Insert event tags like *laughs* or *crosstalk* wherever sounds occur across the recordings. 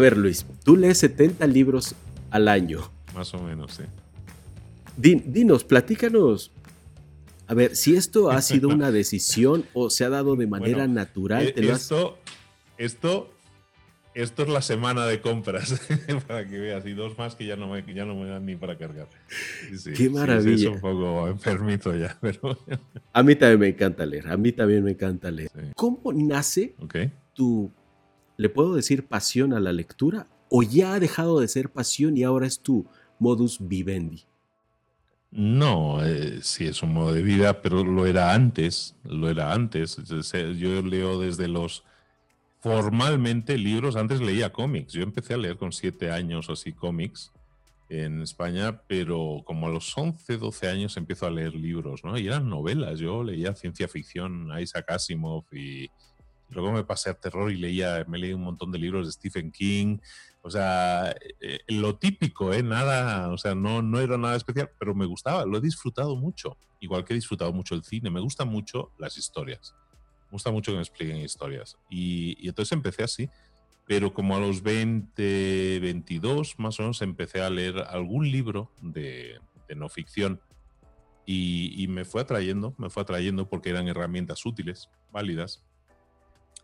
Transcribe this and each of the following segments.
A ver, Luis, tú lees 70 libros al año. Más o menos, sí. dinos, platícanos. A ver, si esto ha sido una *laughs* decisión o se ha dado de manera natural. Eh, esto, esto, esto es la semana de compras, *laughs* para que veas, y dos más que ya no me, ya no me dan ni para cargar. Qué maravilla. es un poco enfermito ya, *laughs* pero... A mí también me encanta leer, a mí también me encanta leer. ¿Cómo nace tu ¿le puedo decir pasión a la lectura? ¿O ya ha dejado de ser pasión y ahora es tu modus vivendi? No, eh, sí es un modo de vida, pero lo era antes, lo era antes. Yo leo desde los formalmente libros, antes leía cómics. Yo empecé a leer con siete años así cómics en España, pero como a los 11, 12 años empiezo a leer libros, ¿no? Y eran novelas. Yo leía ciencia ficción, Isaac Asimov y, Luego me pasé a terror y leía, me leí un montón de libros de Stephen King. O sea, eh, lo típico, ¿eh? Nada, o sea, no, no era nada especial, pero me gustaba, lo he disfrutado mucho. Igual que he disfrutado mucho el cine, me gustan mucho las historias. Me gusta mucho que me expliquen historias. Y, entonces empecé así. Pero como a los 20, 22 más o menos, empecé a leer algún libro de, no ficción. Y, y me fue atrayendo, me fue atrayendo porque eran herramientas útiles, válidas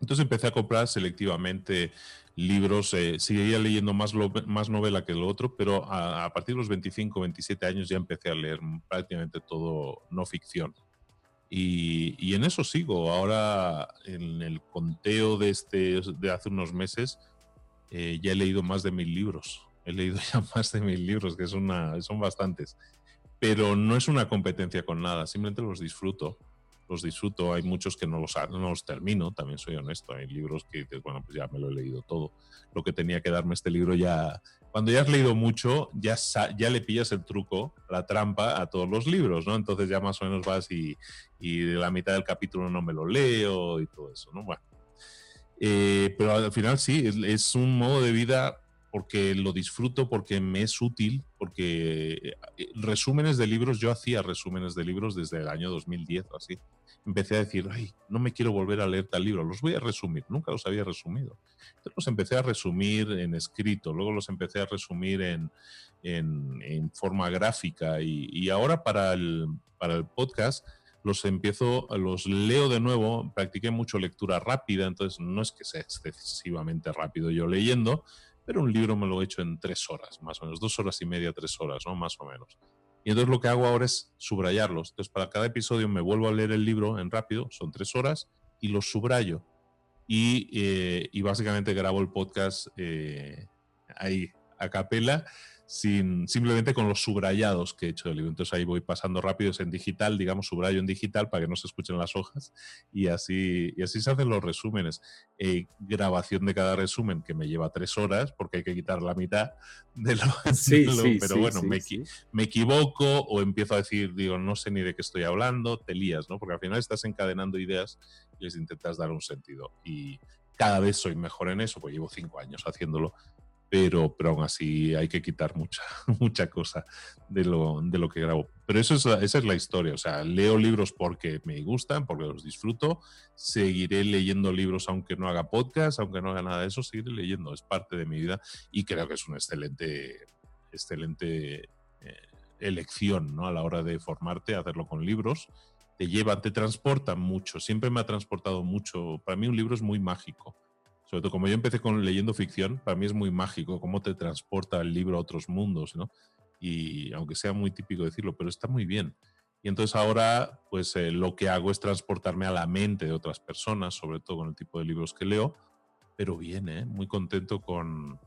entonces empecé a comprar selectivamente libros, eh, seguía leyendo más, más novela que lo otro, pero a, partir de los 25, 27 años ya empecé a leer prácticamente todo no ficción. Y, en eso sigo. Ahora, en el conteo de, este, de hace unos meses, eh, ya he leído más de mil libros. He leído *laughs* ya más de mil libros, que es una, son bastantes. Pero no es una competencia con nada, simplemente los disfruto los disfruto, hay muchos que no los, no los termino, también soy honesto, hay libros que dices, bueno, pues ya me lo he leído todo, lo que tenía que darme este libro ya, cuando ya has leído mucho, ya, ya le pillas el truco, la trampa a todos los libros, ¿no? Entonces ya más o menos vas y, y de la mitad del capítulo no me lo leo y todo eso, ¿no? Bueno. Eh, pero al final sí, es, es un modo de vida porque lo disfruto, porque me es útil, porque eh, resúmenes de libros, yo hacía resúmenes de libros desde el año 2010 o así. Empecé a decir, ay, no me quiero volver a leer tal libro, los voy a resumir, nunca los había resumido. Entonces los empecé a resumir en escrito, luego los empecé a resumir en, en, forma gráfica y, ahora para el, para el podcast los empiezo, los leo de nuevo, practiqué mucho lectura rápida, entonces no es que sea excesivamente rápido yo leyendo, pero un libro me lo he hecho en tres horas, más o menos, dos horas y media, tres horas, ¿no? Más o menos. Y entonces lo que hago ahora es subrayarlos. Entonces para cada episodio me vuelvo a leer el libro en rápido, son tres horas, y los subrayo. Y, eh, y básicamente grabo el podcast eh, ahí, a capela, sin, simplemente con los subrayados que he hecho del libro. Entonces ahí voy pasando rápido, es en digital, digamos, subrayo en digital para que no se escuchen las hojas y así, y así se hacen los resúmenes. Eh, grabación de cada resumen que me lleva tres horas porque hay que quitar la mitad de lo... *laughs* Sí, sí, pero bueno, me, me, equivoco o empiezo a decir, digo, no sé ni de qué estoy hablando, te lías, ¿no? Porque al final estás encadenando ideas y les intentas dar un sentido. Y cada vez soy mejor en eso, pues llevo cinco años haciéndolo pero, pero aún así hay que quitar mucha, *laughs* mucha cosa de lo, de lo que grabo. Pero eso es, esa es la historia, o sea, leo libros porque me gustan, porque los disfruto, seguiré leyendo libros aunque no haga podcast, aunque no haga nada de eso, seguiré leyendo, es parte de mi vida y creo que es una excelente, excelente eh, elección ¿no? a la hora de formarte, hacerlo con libros. Te lleva, te transporta mucho, siempre me ha transportado mucho. Para mí un libro es muy mágico sobre todo como yo empecé con leyendo ficción, para mí es muy mágico cómo te transporta el libro a otros mundos, ¿no? Y aunque sea muy típico decirlo, pero está muy bien. Y entonces ahora, pues eh, lo que hago es transportarme a la mente de otras personas, sobre todo con el tipo de libros que leo, pero bien, ¿eh? Muy contento con,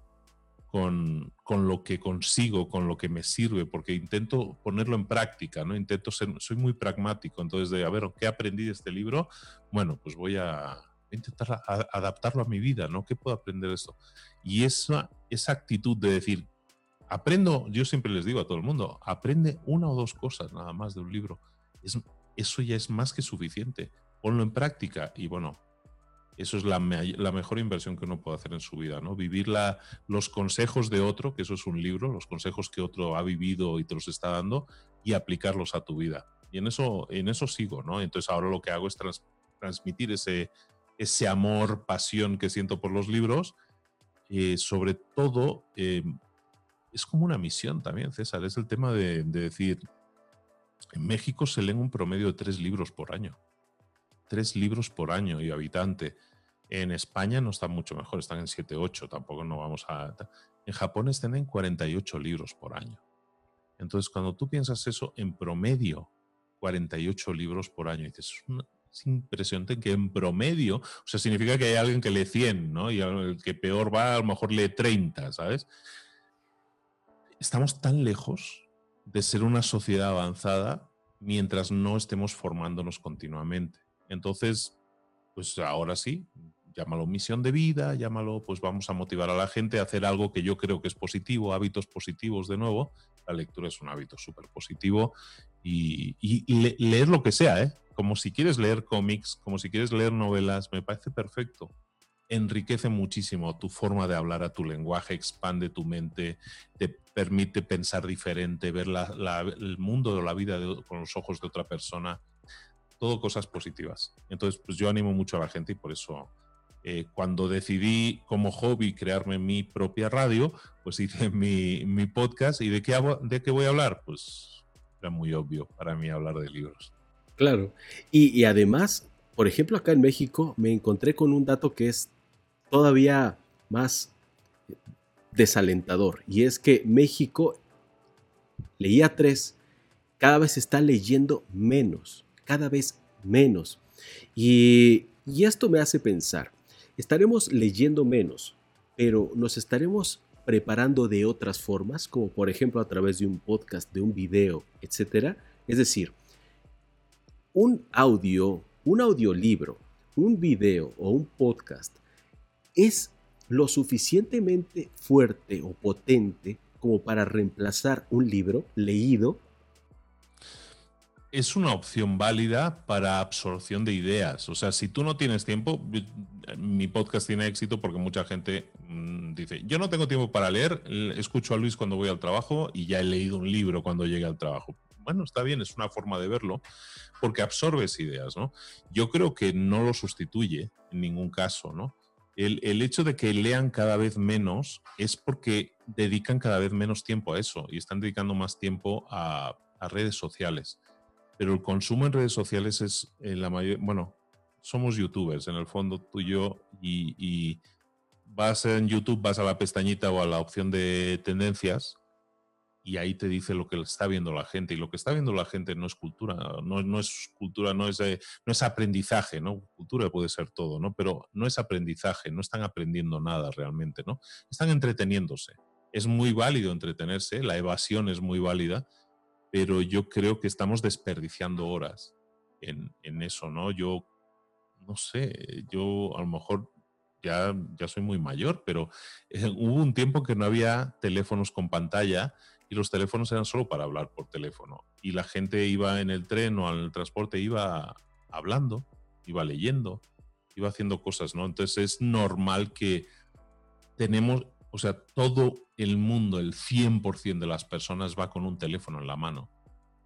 con, con, lo que consigo, con lo que me sirve, porque intento ponerlo en práctica, ¿no? Intento ser, soy muy pragmático, entonces de, a ver, ¿qué aprendí de este libro? Bueno, pues voy a, intentar adaptarlo a mi vida, ¿no? ¿Qué puedo aprender de esto? Y esa, esa actitud de decir, aprendo, yo siempre les digo a todo el mundo, aprende una o dos cosas nada más de un libro. Es, eso ya es más que suficiente. Ponlo en práctica y bueno, eso es la, la, mejor inversión que uno puede hacer en su vida, ¿no? Vivir la, los consejos de otro, que eso es un libro, los consejos que otro ha vivido y te los está dando, y aplicarlos a tu vida. Y en eso, en eso sigo, ¿no? Entonces ahora lo que hago es transmitir ese, ese amor, pasión que siento por los libros eh, sobre todo, eh, es como una misión también, César. Es el tema de, decir, en México se leen un promedio de tres libros por año. Tres libros por año y habitante. En España no están mucho mejor, están en 7, 8, tampoco no vamos a... En Japón están en 48 libros por año. Entonces, cuando tú piensas eso, en promedio, 48 libros por año, dices, es, impresionante que en promedio, o sea, significa que hay alguien que lee 100, ¿no? Y el que peor va, a lo mejor lee 30, ¿sabes? Estamos tan lejos de ser una sociedad avanzada mientras no estemos formándonos continuamente. Entonces, pues ahora sí, llámalo misión de vida, llámalo, pues vamos a motivar a la gente a hacer algo que yo creo que es positivo, hábitos positivos de nuevo. La lectura es un hábito súper positivo y, leer lo que sea, ¿eh? Como si quieres leer cómics, como si quieres leer novelas, me parece perfecto. Enriquece muchísimo tu forma de hablar a tu lenguaje, expande tu mente, te permite pensar diferente, ver el mundo de la vida con los ojos de otra persona. Todo cosas positivas. Entonces, pues yo animo mucho a la gente y por eso eh, cuando decidí como hobby crearme mi propia radio, pues hice *laughs* mi, mi podcast. ¿Y de qué, de qué voy a hablar? Pues era muy obvio para mí hablar de libros. Claro. Y, además, por ejemplo, acá en México me encontré con un dato que es todavía más desalentador. Y es que México leía tres, cada vez está leyendo menos, cada vez menos. Y, y esto me hace pensar, Estaremos leyendo menos, pero nos estaremos preparando de otras formas, como por ejemplo a través de un podcast, de un video, etc. Es decir, un audio, un audiolibro, un video o un podcast es lo suficientemente fuerte o potente como para reemplazar un libro leído es una opción válida para absorción de ideas. O sea, si tú no tienes tiempo, mi podcast tiene éxito porque mucha gente mm, dice, yo no tengo tiempo para leer, escucho a Luis cuando voy al trabajo y ya he leído un libro cuando llegue al trabajo. Bueno, está bien, es una forma de verlo porque absorbes ideas, ¿no? Yo creo que no lo sustituye en ningún caso, ¿no? El, hecho de que lean cada vez menos es porque dedican cada vez menos tiempo a eso y están dedicando más tiempo a redes sociales pero el consumo en redes sociales es en eh, la mayor, bueno, somos youtubers en el fondo tú y yo y, vas en YouTube, vas a la pestañita o a la opción de tendencias y ahí te dice lo que está viendo la gente y lo que está viendo la gente no es cultura, no, no es cultura, no es, no es aprendizaje, ¿no? Cultura puede ser todo, ¿no? Pero no es aprendizaje, no están aprendiendo nada realmente, ¿no? Están entreteniéndose. Es muy válido entretenerse, la evasión es muy válida, pero yo creo que estamos desperdiciando horas en, eso, ¿no? Yo, no sé, yo a lo mejor ya, ya soy muy mayor, pero eh, hubo un tiempo que no había teléfonos con pantalla y los teléfonos eran solo para hablar por teléfono. Y la gente iba en el tren o en el transporte, iba hablando, iba leyendo, iba haciendo cosas, ¿no? Entonces es normal que tenemos, o sea, todo el mundo, el 100% de las personas va con un teléfono en la mano,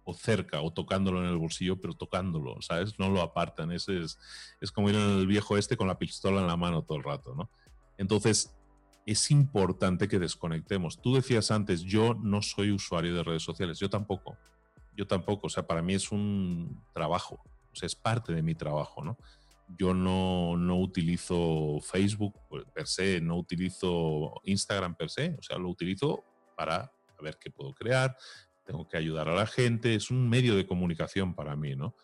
o cerca, o tocándolo en el bolsillo, pero tocándolo, ¿sabes? No lo apartan. Ese es, es como ir en el viejo este con la pistola en la mano todo el rato, ¿no? Entonces, es importante que desconectemos. Tú decías antes, yo no soy usuario de redes sociales, yo tampoco. Yo tampoco, o sea, para mí es un trabajo, o sea, es parte de mi trabajo, ¿no? yo no, no, utilizo Facebook per se, no utilizo Instagram per se, o sea, lo utilizo para ver qué puedo crear, tengo que ayudar a la gente, es un medio de comunicación para mí, ¿no?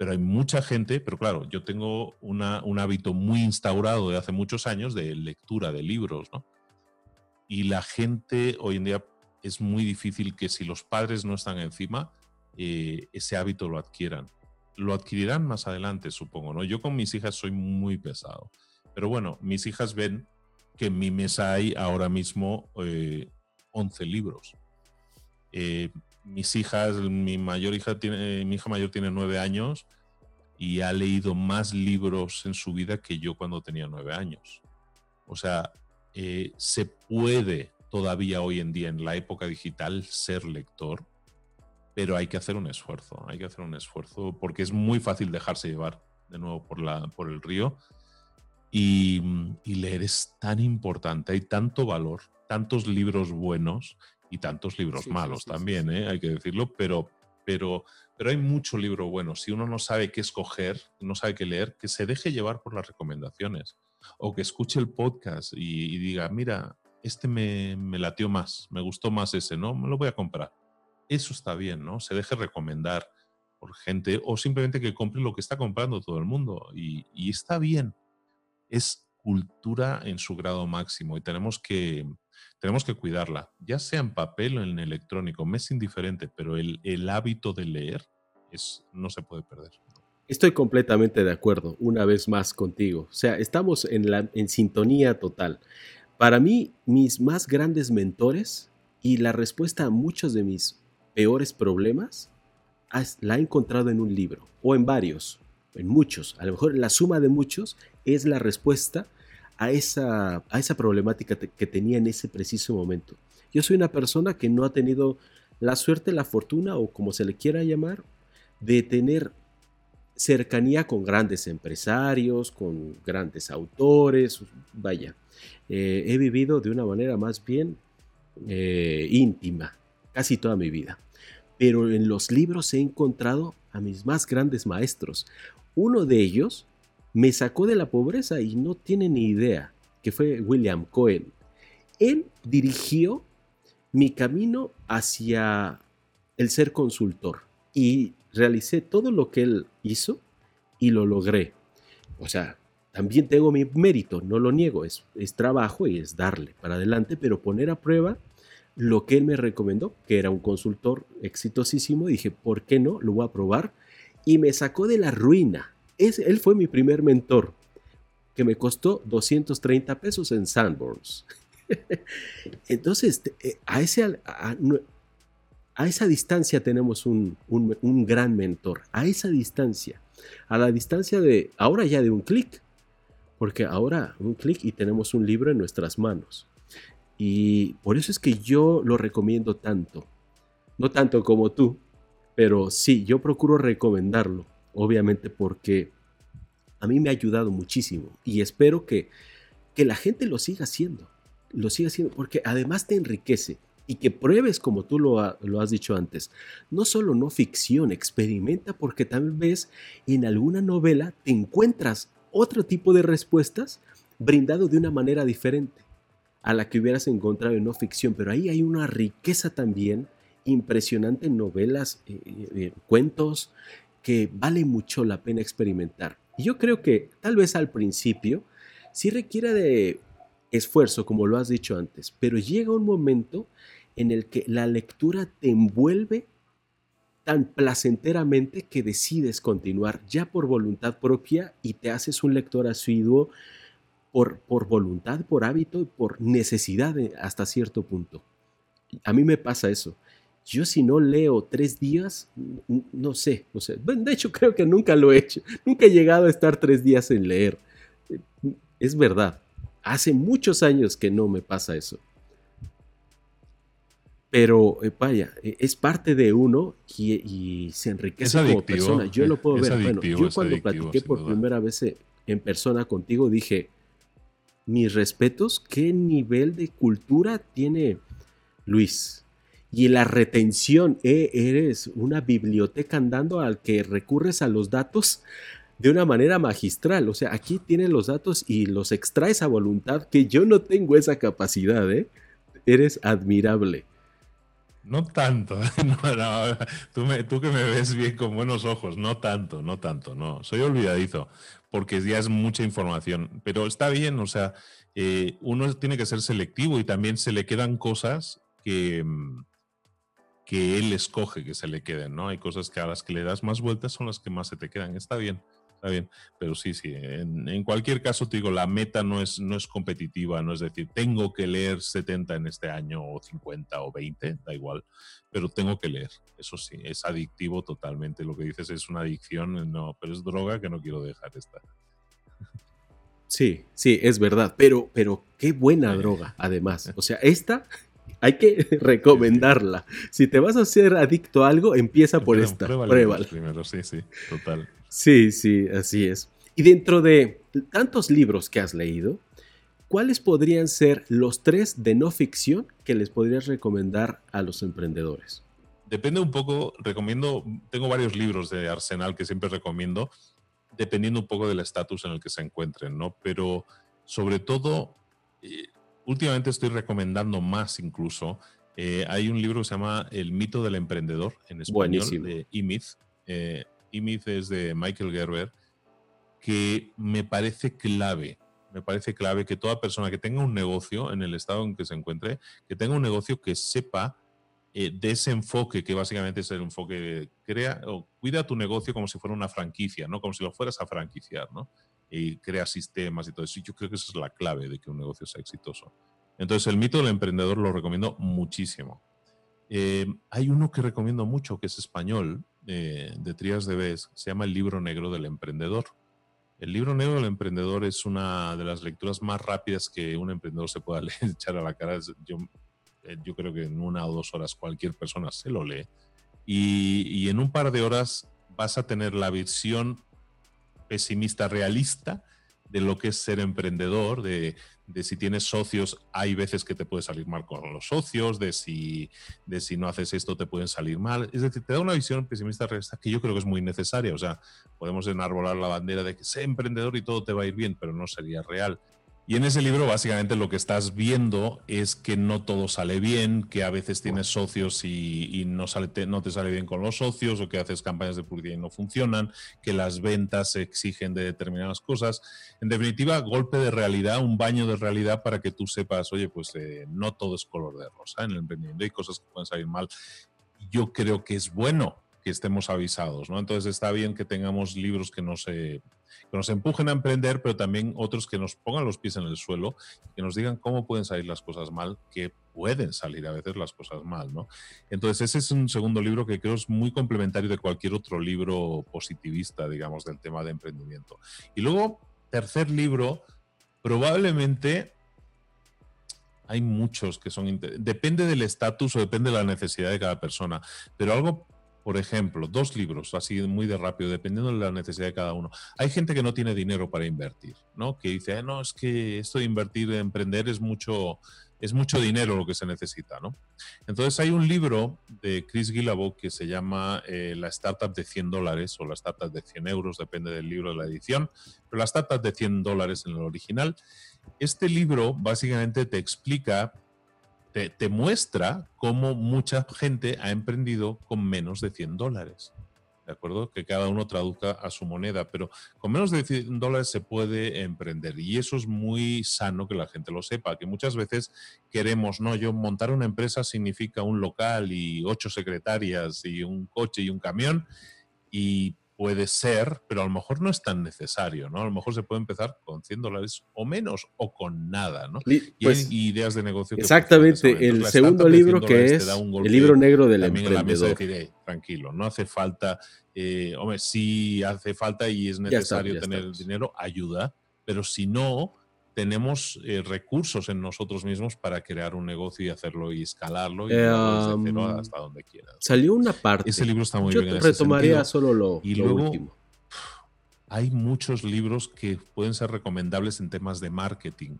Pero hay mucha gente, pero claro, yo tengo una, un hábito muy instaurado de hace muchos años de lectura de libros, ¿no? Y la gente hoy en día es muy difícil que si los padres no están encima, eh, ese hábito lo adquieran lo adquirirán más adelante, supongo, ¿no? Yo con mis hijas soy muy pesado. Pero bueno, mis hijas ven que en mi mesa hay ahora mismo 11 eh, libros. Eh, mis hijas, mi mayor hija tiene, mi hija mayor tiene 9 años y ha leído más libros en su vida que yo cuando tenía 9 años. O sea, eh, se puede todavía hoy en día en la época digital ser lector pero hay que hacer un esfuerzo, hay que hacer un esfuerzo porque es muy fácil dejarse llevar de nuevo por, la, por el río Y, leer es tan importante, hay tanto valor, tantos libros buenos y tantos libros malos también, ¿eh? hay que decirlo, pero, pero, pero hay mucho libro bueno. Si uno no sabe qué escoger, no sabe qué leer, que se deje llevar por las recomendaciones o que escuche el podcast y, diga, mira, este me, me latió más, me gustó más ese, ¿no? Me lo voy a comprar. Eso está bien, ¿no? Se deje recomendar por gente o simplemente que compre lo que está comprando todo el mundo y, y está bien es cultura en su grado máximo y tenemos que, tenemos que cuidarla, ya sea en papel o en electrónico, me es indiferente, pero el, hábito de leer es, no se puede perder. Estoy completamente de acuerdo, una vez más contigo. O sea, estamos en, la, en sintonía total. Para mí, mis más grandes mentores y la respuesta a muchos de mis peores problemas la he encontrado en un libro o en varios en muchos, a lo mejor la suma de muchos es la respuesta a esa, a esa problemática que tenía en ese preciso momento. Yo soy una persona que no ha tenido la suerte, la fortuna o como se le quiera llamar, de tener cercanía con grandes empresarios, con grandes autores, vaya, eh, he vivido de una manera más bien eh, íntima casi toda mi vida. Pero en los libros he encontrado a mis más grandes maestros. Uno de ellos me sacó de la pobreza y no tiene ni idea, que fue William Cohen. Él dirigió mi camino hacia el ser consultor y realicé todo lo que él hizo y lo logré. O sea, también tengo mi mérito, no lo niego, es, es trabajo y es darle para adelante, pero poner a prueba lo que él me recomendó, que era un consultor exitosísimo, dije, ¿por qué no? Lo voy a probar y me sacó de la ruina. Es, él fue mi primer mentor, que me costó 230 pesos en Sanborns. *laughs* Entonces, eh, a, esa distancia tenemos un, un, gran mentor, a esa distancia, a la distancia de, ahora ya de un clic, porque ahora un clic y tenemos un libro en nuestras manos. Y por eso es que yo lo recomiendo tanto, no tanto como tú, pero sí, yo procuro recomendarlo, obviamente porque a mí me ha ayudado muchísimo y espero que, que la gente lo siga haciendo, lo siga haciendo, porque además te enriquece y que pruebes como tú lo, lo, has dicho antes. No solo no ficción, experimenta porque tal vez en alguna novela te encuentras otro tipo de respuestas brindado de una manera diferente a la que hubieras encontrado en no ficción, pero ahí hay una riqueza también impresionante novelas, eh, eh, eh, cuentos que vale mucho la pena experimentar. Y yo creo que tal vez al principio sí requiere de esfuerzo, como lo has dicho antes, pero llega un momento en el que la lectura te envuelve tan placenteramente que decides continuar ya por voluntad propia y te haces un lector asiduo por, por voluntad, por hábito y por necesidad hasta cierto punto. A mí me pasa eso. Yo si no leo tres días, no sé, no sé. De hecho, *laughs* creo que nunca lo he hecho. Nunca he llegado a estar tres días en leer. Es verdad. Hace muchos años que no me pasa eso. Pero eh, vaya, e, es parte de uno y, se enriquece como persona. Yo lo puedo ver. Bueno, yo cuando platiqué por primera vez eh, en persona contigo dije, mis respetos, qué nivel de cultura tiene Luis y la retención, eh, eres una biblioteca andando al que recurres a los datos de una manera magistral. O sea, aquí tienes los datos y los extraes a voluntad, que yo no tengo esa capacidad, ¿eh? Eres admirable. No tanto, *laughs* tú, que me ves bien con buenos ojos, no tanto, no tanto, no. Soy olvidadizo, porque ya es mucha información, pero está bien, o sea, eh, uno tiene que ser selectivo y también se le quedan cosas que, mm, que él escoge que se le queden, ¿no? Hay cosas que a las que le das más vueltas son las que más se te quedan. Está bien, está bien. Pero sí, sí, en, cualquier caso te digo, la meta no es, no es competitiva, no es decir, tengo que leer 70 en este año o 50 o 20, da igual, pero tengo que leer. Eso sí, es adictivo totalmente. Lo que dices es una adicción, no, pero es droga que no quiero dejar esta. Sí, sí, es verdad, pero, pero qué buena droga, además. O sea, esta hay que recomendarla. Si te vas a hacer adicto a algo, empieza por esta. Pruébala. Primero, sí, sí, total. Sí, sí, así es. Y dentro de, tantos libros que has leído, ¿cuáles podrían ser los tres de no ficción que les podrías recomendar a los emprendedores? Depende un poco, recomiendo, tengo varios libros de Arsenal que siempre recomiendo, dependiendo un poco del estatus en el que se encuentren, ¿no? Pero sobre todo, eh, últimamente estoy recomendando más incluso. Eh, hay un libro que se llama El mito del emprendedor en español de E-Myth. Eh, es de Michael Gerber, que me parece clave. Me parece clave que toda persona que tenga un negocio en el estado en que se encuentre, que tenga un negocio que sepa eh, de ese enfoque, que básicamente es el enfoque de crea o cuida tu negocio como si fuera una franquicia, ¿no? Como si lo fueras a franquiciar, ¿no? Y crea sistemas y todo eso. yo creo que esa es la clave de que un negocio sea exitoso. Entonces, el mito del emprendedor lo recomiendo muchísimo. Eh, hay uno que recomiendo mucho, que es español, eh, de Trías de Bes, se llama El libro negro del emprendedor. El libro negro del emprendedor es una de las lecturas más rápidas que un emprendedor se pueda *laughs* echar a la cara. Yo, eh, yo creo que en una o dos horas cualquier persona se lo lee. Y, y en un par de horas vas a tener la visión pesimista realista de lo que es ser emprendedor, de, si tienes socios, hay veces que te puede salir mal con los socios, de si, de si no haces esto te pueden salir mal. Es decir, te da una visión pesimista realista que yo creo que es muy necesaria. O sea, podemos enarbolar la bandera de que sé emprendedor y todo te va a ir bien, pero no sería real. Y en ese libro básicamente lo que estás viendo es que no todo sale bien, que a veces tienes socios y, no, sale, te, no te sale bien con los socios o que haces campañas de publicidad y no funcionan, que las ventas se exigen de determinadas cosas. En definitiva, golpe de realidad, un baño de realidad para que tú sepas, oye, pues eh, no todo es color de rosa en el emprendimiento, hay cosas que pueden salir mal. Yo creo que es bueno que estemos avisados, ¿no? Entonces está bien que tengamos libros que nos, que nos empujen a emprender, pero también otros que nos pongan los pies en el suelo que nos digan cómo pueden salir las cosas mal, que pueden salir a veces las cosas mal, ¿no? Entonces ese es un segundo libro que creo es muy complementario de cualquier otro libro positivista, digamos, del tema de emprendimiento. Y luego, tercer libro, probablemente hay muchos que son... Depende del estatus o depende de la necesidad de cada persona, pero algo por ejemplo, dos libros, así muy de rápido, dependiendo de la necesidad de cada uno. Hay gente que no tiene dinero para invertir, ¿no? Que dice, no, es que esto de invertir, emprender es mucho, es mucho dinero lo que se necesita, ¿no? Entonces hay un libro de Chris Guillebeau que se llama eh, La Startup de 100 dólares o La Startup de 100 euros, depende del libro de la edición, pero La Startup de 100 dólares en el original. Este libro básicamente te explica te, muestra cómo mucha gente ha emprendido con menos de 100 dólares. ¿De acuerdo? Que cada uno traduzca a su moneda, pero con menos de 100 dólares se puede emprender y eso es muy sano que la gente lo sepa, que muchas veces queremos, no, yo montar una empresa significa un local y ocho secretarias y un coche y un camión y puede ser, pero a lo mejor no es tan necesario, ¿no? A lo mejor se puede empezar con 100 dólares o menos o con nada, ¿no? y pues, ideas de negocio. exactamente, el segundo libro que es el libro negro del emprendedor. tranquilo, no hace falta, eh, hombre, sí hace falta y es necesario tener dinero, ayuda, pero si no, tenemos eh, recursos en nosotros mismos para crear un negocio y hacerlo y escalarlo y desde cero hasta donde quieras. Salió una parte. Ese libro está muy Yo bien. Yo retomaría solo lo, y luego, Hay muchos libros que pueden ser recomendables en temas de marketing.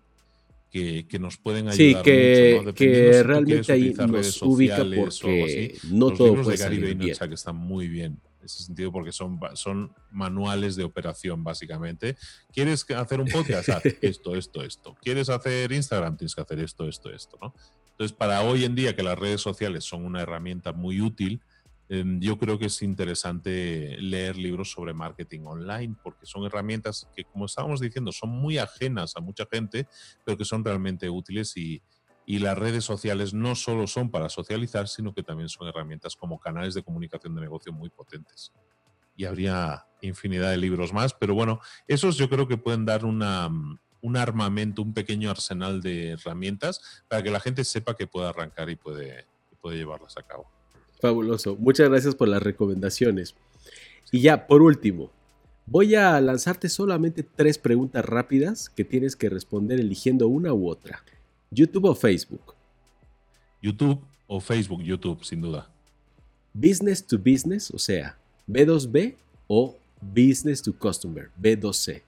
Que, que nos pueden ayudar sí, que, mucho, que realmente ahí nos ubica porque no Los todo libros puede de Gary Vaynerchuk están muy bien en ese sentido porque son, son manuales de operación básicamente. ¿Quieres hacer un podcast? Haz *laughs* esto, esto, esto. ¿Quieres hacer Instagram? Tienes que hacer esto, esto, esto, ¿no? Entonces, para hoy en día que las redes sociales son una herramienta muy útil, em, yo creo que es interesante leer libros sobre marketing online porque son herramientas que, como estábamos diciendo, son muy ajenas a mucha gente, pero que son realmente útiles y, y las redes sociales no solo son para socializar, sino que también son herramientas como canales de comunicación de negocio muy potentes. Y habría infinidad de libros más, pero bueno, esos yo creo que pueden dar una, un armamento, un pequeño arsenal de herramientas para que la gente sepa que puede arrancar y puede, puede llevarlas a cabo. Fabuloso. Muchas gracias por las recomendaciones. Y ya, por último, voy a lanzarte solamente tres preguntas rápidas que tienes que responder eligiendo una u otra. ¿YouTube o Facebook? YouTube o Facebook, YouTube, sin duda. Business to business, o sea, B2B o Business to Customer, B2C.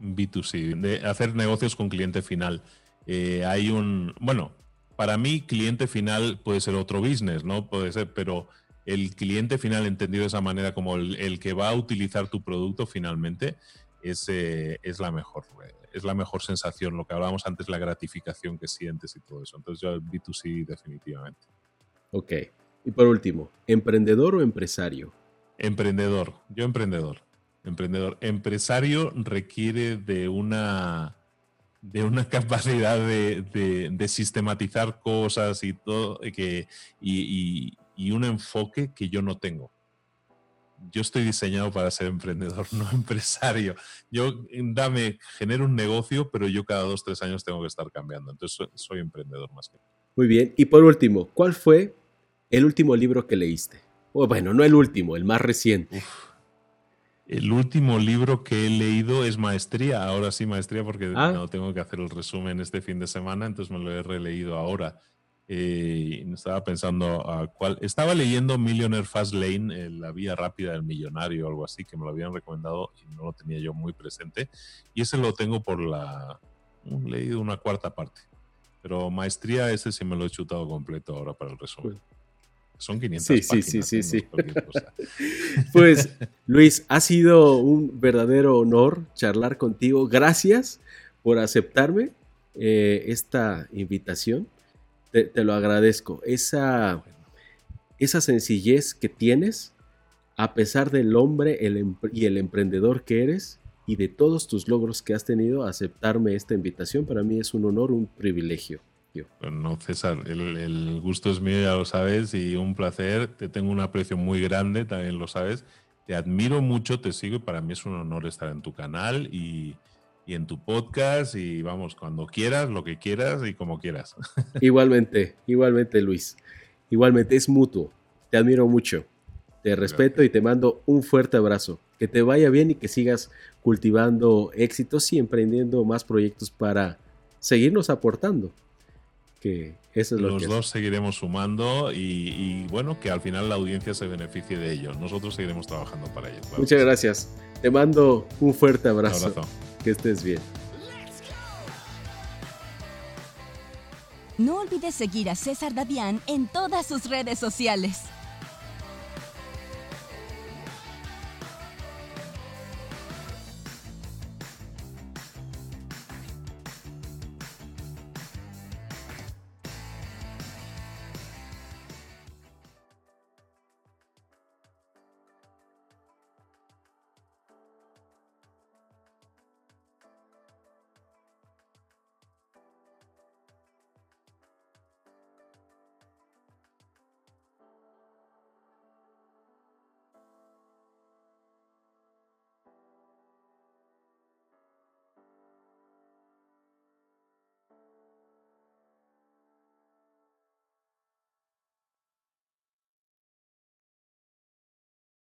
B2C, de hacer negocios con cliente final. Eh, hay un, bueno, para mí cliente final puede ser otro business, ¿no? Puede ser, pero el cliente final entendido de esa manera como el, que va a utilizar tu producto finalmente es, eh, es la mejor es la mejor sensación, lo que hablábamos antes, la gratificación que sientes y todo eso. Entonces yo el B2C definitivamente. Ok. Y por último, ¿emprendedor o empresario? Emprendedor, yo emprendedor. Emprendedor. Empresario requiere de una, de una *laughs* capacidad de, sistematizar cosas y todo, que, y, y un enfoque que yo no tengo yo estoy diseñado para ser emprendedor, *laughs* no empresario. Yo, dame, genero un negocio, pero yo cada dos, tres años tengo que estar cambiando. Entonces, soy, emprendedor más que. Muy bien. Y por último, ¿cuál fue el último libro que leíste? O bueno, no el último, el más reciente. El último libro que he leído es Maestría. Ahora sí, Maestría, porque ah. no tengo que hacer el resumen este fin de semana, entonces me lo he releído ahora. Eh, estaba pensando a cuál. Estaba leyendo Millionaire Fast Lane, eh, la vía rápida del millonario o algo así, que me lo habían recomendado y no lo tenía yo muy presente. Y ese lo tengo por la. leído una cuarta parte. Pero maestría, ese sí me lo he chutado completo ahora para el resumen. Son 500 sí, páginas. Sí, sí, sí, sí. *laughs* pues, Luis, ha sido un verdadero honor charlar contigo. Gracias por aceptarme eh, esta invitación te, lo agradezco. Esa, esa sencillez que tienes, a pesar del hombre em, y el emprendedor que eres y de todos tus logros que has tenido, aceptarme esta invitación para mí es un honor, un privilegio. No, César, el, gusto es mío, ya lo sabes, y un placer. Te tengo un aprecio muy grande, también lo sabes. Te admiro mucho, te sigo y para mí es un honor estar en tu canal y, y en tu podcast y vamos, cuando quieras, lo que quieras y como quieras. *laughs* Igualmente, igualmente Luis. Igualmente, es mutuo. Te admiro mucho. Te respeto y te mando un fuerte abrazo. Que te vaya bien y que sigas cultivando éxitos y emprendiendo más proyectos para seguirnos aportando. Que eso es lo Los dos seguiremos sumando y, bueno, que al final la audiencia se beneficie de ello. Nosotros seguiremos trabajando para ello. Muchas gracias. Te mando un fuerte abrazo. Un abrazo. Que estés bien. No olvides seguir a César Davián en todas sus redes sociales.